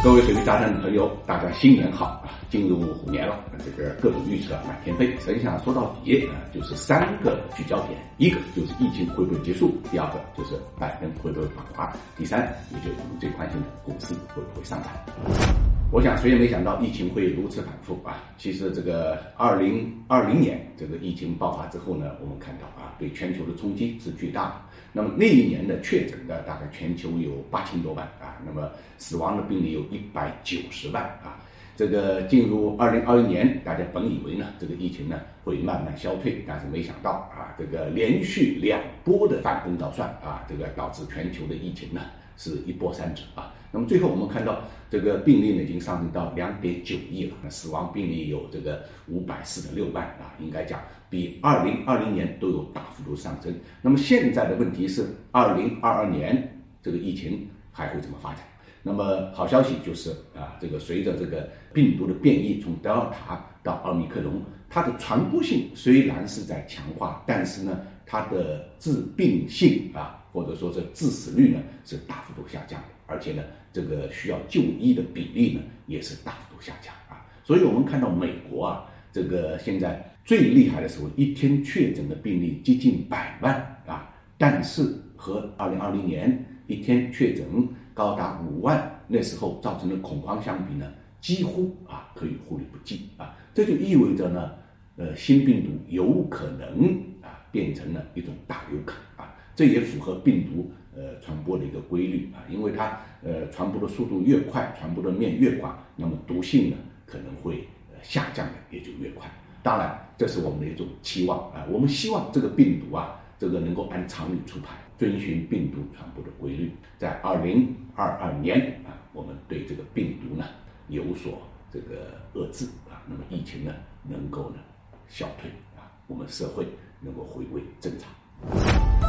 各位水利大战的朋友，大家新年好啊！进入虎年了，这个各种预测满天飞。实际上说到底啊，就是三个聚焦点：一个就是疫情会不会结束；第二个就是拜登会不会访华；第三，也就是我们最关心的股市会不会上涨。我想谁也没想到疫情会如此反复啊！其实这个二零二零年这个疫情爆发之后呢，我们看到啊，对全球的冲击是巨大的。那么那一年的确诊的大概全球有八千多万啊，那么死亡的病例有一百九十万啊。这个进入二零二一年，大家本以为呢，这个疫情呢会慢慢消退，但是没想到啊，这个连续两波的反攻倒算啊，这个导致全球的疫情呢是一波三折啊。那么最后我们看到这个病例呢已经上升到两点九亿了，那死亡病例有这个五百四十六万啊，应该讲比二零二零年都有大幅度上升。那么现在的问题是，二零二二年这个疫情还会怎么发展？那么好消息就是啊，这个随着这个病毒的变异，从德尔塔到奥密克戎，它的传播性虽然是在强化，但是呢，它的致病性啊，或者说是致死率呢，是大幅度下降的，而且呢，这个需要就医的比例呢，也是大幅度下降啊。所以我们看到美国啊，这个现在最厉害的时候，一天确诊的病例接近百万啊，但是和二零二零年一天确诊。高达五万，那时候造成的恐慌相比呢，几乎啊可以忽略不计啊。这就意味着呢，呃，新病毒有可能变成了一种大流感啊。这也符合病毒呃传播的一个规律啊，因为它呃传播的速度越快，传播的面越广，那么毒性呢可能会呃下降的也就越快。当然，这是我们的一种期望啊，我们希望这个病毒啊，这个能够按常理出牌。遵循病毒传播的规律，在二零二二年啊，我们对这个病毒呢有所这个遏制啊，那么疫情呢能够呢消退啊，我们社会能够回归正常。